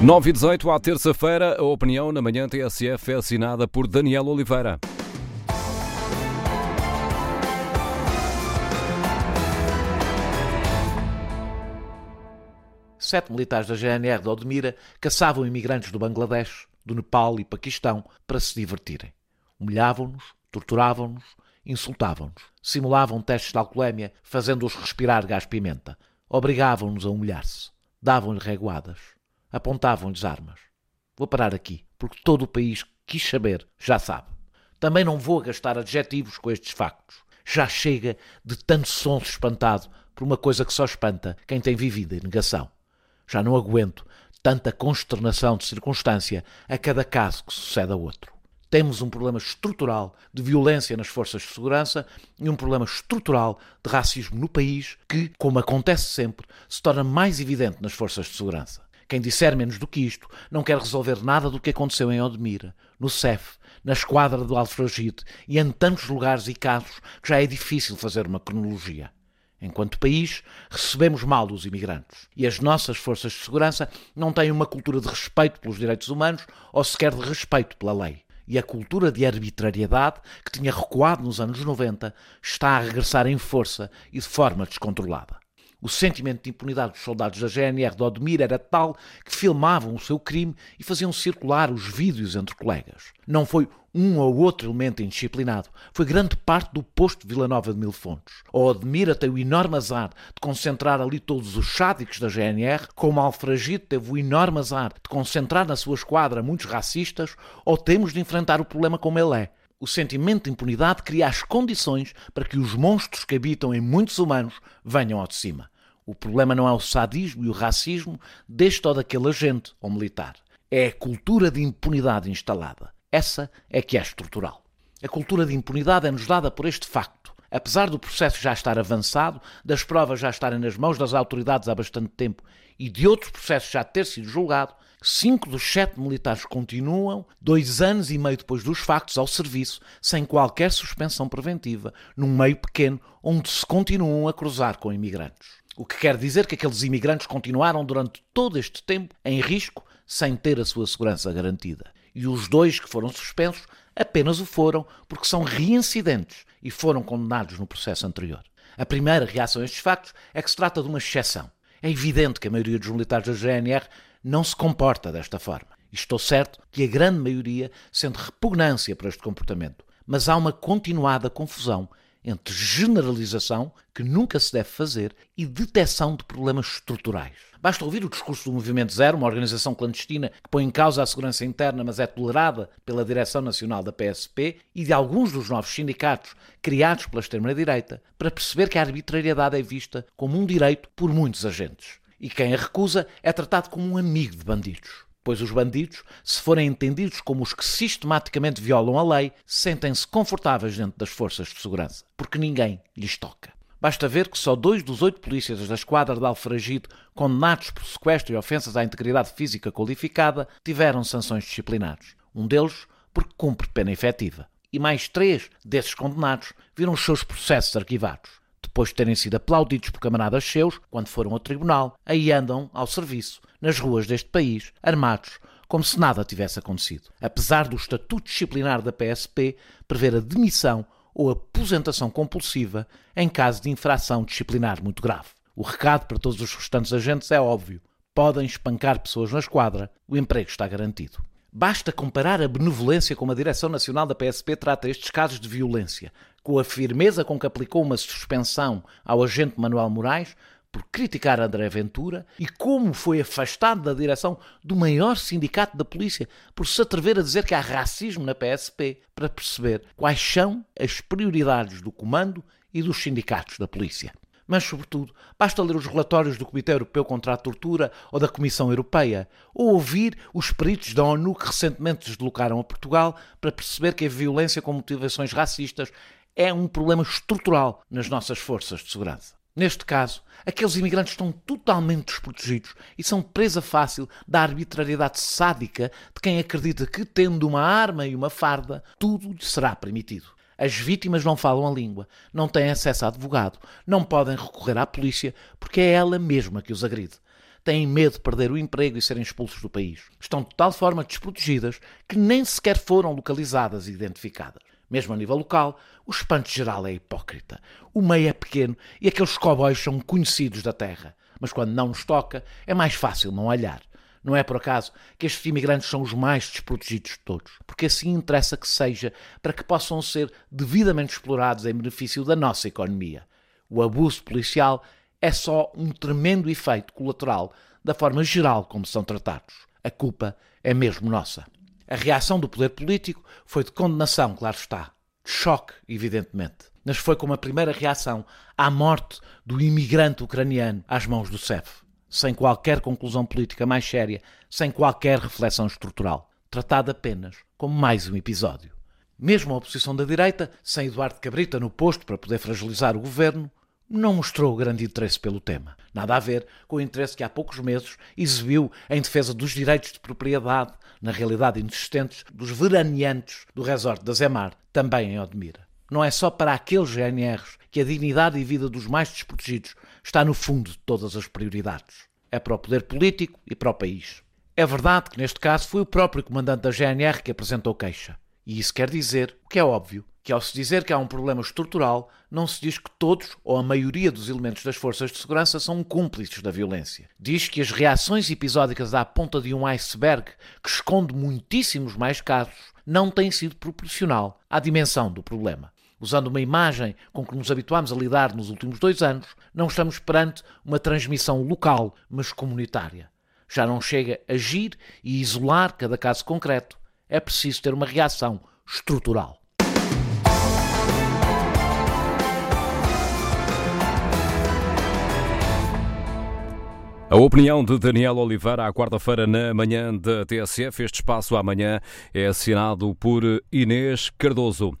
9 e 18 à terça-feira, a opinião na manhã TSF é assinada por Daniel Oliveira. Sete militares da GNR de Odmira caçavam imigrantes do Bangladesh, do Nepal e Paquistão para se divertirem. Humilhavam-nos, torturavam-nos, insultavam-nos, simulavam testes de alcoolemia, fazendo-os respirar gás-pimenta, obrigavam-nos a humilhar-se, davam-lhe reguadas apontavam-lhes armas. Vou parar aqui, porque todo o país quis saber, já sabe. Também não vou gastar adjetivos com estes factos. Já chega de tanto som espantado por uma coisa que só espanta quem tem vivido em negação. Já não aguento tanta consternação de circunstância a cada caso que sucede a outro. Temos um problema estrutural de violência nas forças de segurança e um problema estrutural de racismo no país que, como acontece sempre, se torna mais evidente nas forças de segurança. Quem disser menos do que isto não quer resolver nada do que aconteceu em Odmira, no CEF, na esquadra do Alfragide e em tantos lugares e casos que já é difícil fazer uma cronologia. Enquanto país, recebemos mal os imigrantes e as nossas forças de segurança não têm uma cultura de respeito pelos direitos humanos ou sequer de respeito pela lei. E a cultura de arbitrariedade, que tinha recuado nos anos 90, está a regressar em força e de forma descontrolada. O sentimento de impunidade dos soldados da GNR de Odmir era tal que filmavam o seu crime e faziam circular os vídeos entre colegas. Não foi um ou outro elemento indisciplinado, foi grande parte do posto de Vila Nova de Mil Fontes. O Odmira tem o enorme azar de concentrar ali todos os sádicos da GNR, como Alfragide teve o enorme azar de concentrar na sua esquadra muitos racistas, ou temos de enfrentar o problema como ele é, o sentimento de impunidade cria as condições para que os monstros que habitam em muitos humanos venham ao de cima. O problema não é o sadismo e o racismo deste ou daquele agente ou militar. É a cultura de impunidade instalada. Essa é que é estrutural. A cultura de impunidade é-nos dada por este facto. Apesar do processo já estar avançado, das provas já estarem nas mãos das autoridades há bastante tempo e de outros processos já ter sido julgado, Cinco dos sete militares continuam, dois anos e meio depois dos factos, ao serviço, sem qualquer suspensão preventiva, num meio pequeno onde se continuam a cruzar com imigrantes. O que quer dizer que aqueles imigrantes continuaram durante todo este tempo em risco, sem ter a sua segurança garantida. E os dois que foram suspensos apenas o foram porque são reincidentes e foram condenados no processo anterior. A primeira reação a estes factos é que se trata de uma exceção. É evidente que a maioria dos militares da GNR não se comporta desta forma. E estou certo que a grande maioria sente repugnância por este comportamento. Mas há uma continuada confusão entre generalização, que nunca se deve fazer, e detecção de problemas estruturais. Basta ouvir o discurso do Movimento Zero, uma organização clandestina que põe em causa a segurança interna, mas é tolerada pela Direção Nacional da PSP, e de alguns dos novos sindicatos criados pela extrema-direita, para perceber que a arbitrariedade é vista como um direito por muitos agentes e quem a recusa é tratado como um amigo de bandidos. Pois os bandidos, se forem entendidos como os que sistematicamente violam a lei, sentem-se confortáveis dentro das forças de segurança, porque ninguém lhes toca. Basta ver que só dois dos oito polícias da esquadra de Alfragide, condenados por sequestro e ofensas à integridade física qualificada, tiveram sanções disciplinares. Um deles porque cumpre pena efetiva. E mais três desses condenados viram os seus processos arquivados depois de terem sido aplaudidos por camaradas seus quando foram ao tribunal, aí andam ao serviço, nas ruas deste país, armados, como se nada tivesse acontecido. Apesar do estatuto disciplinar da PSP prever a demissão ou aposentação compulsiva em caso de infração disciplinar muito grave. O recado para todos os restantes agentes é óbvio. Podem espancar pessoas na esquadra, o emprego está garantido. Basta comparar a benevolência como a Direção Nacional da PSP trata estes casos de violência, com a firmeza com que aplicou uma suspensão ao agente Manuel Moraes por criticar André Ventura e como foi afastado da direção do maior sindicato da polícia por se atrever a dizer que há racismo na PSP, para perceber quais são as prioridades do comando e dos sindicatos da polícia mas, sobretudo, basta ler os relatórios do Comitê Europeu contra a Tortura ou da Comissão Europeia, ou ouvir os peritos da ONU que recentemente deslocaram a Portugal para perceber que a violência com motivações racistas é um problema estrutural nas nossas forças de segurança. Neste caso, aqueles imigrantes estão totalmente desprotegidos e são presa fácil da arbitrariedade sádica de quem acredita que, tendo uma arma e uma farda, tudo lhe será permitido. As vítimas não falam a língua, não têm acesso a advogado, não podem recorrer à polícia porque é ela mesma que os agride. têm medo de perder o emprego e serem expulsos do país. Estão de tal forma desprotegidas que nem sequer foram localizadas e identificadas. Mesmo a nível local, o espanto geral é hipócrita. O meio é pequeno e aqueles cowboys são conhecidos da terra. Mas quando não nos toca, é mais fácil não olhar. Não é por acaso que estes imigrantes são os mais desprotegidos de todos, porque assim interessa que seja para que possam ser devidamente explorados em benefício da nossa economia. O abuso policial é só um tremendo efeito colateral da forma geral como são tratados. A culpa é mesmo nossa. A reação do poder político foi de condenação, claro está, de choque, evidentemente. Mas foi como a primeira reação à morte do imigrante ucraniano às mãos do CEF sem qualquer conclusão política mais séria, sem qualquer reflexão estrutural, tratado apenas como mais um episódio. Mesmo a oposição da direita, sem Eduardo Cabrita no posto para poder fragilizar o governo, não mostrou grande interesse pelo tema. Nada a ver com o interesse que há poucos meses exibiu em defesa dos direitos de propriedade, na realidade inexistentes, dos veraneantes do resort da Zemar, também em Odmira. Não é só para aqueles GNRs que a dignidade e vida dos mais desprotegidos está no fundo de todas as prioridades. É para o poder político e para o país. É verdade que neste caso foi o próprio comandante da GNR que apresentou queixa. E isso quer dizer, o que é óbvio, que ao se dizer que há um problema estrutural, não se diz que todos ou a maioria dos elementos das forças de segurança são cúmplices da violência. Diz que as reações episódicas à ponta de um iceberg que esconde muitíssimos mais casos não têm sido proporcional à dimensão do problema. Usando uma imagem com que nos habituámos a lidar nos últimos dois anos, não estamos perante uma transmissão local, mas comunitária. Já não chega a agir e isolar cada caso concreto. É preciso ter uma reação estrutural. A opinião de Daniel Oliveira à quarta-feira na manhã da TSF. Este espaço amanhã é assinado por Inês Cardoso.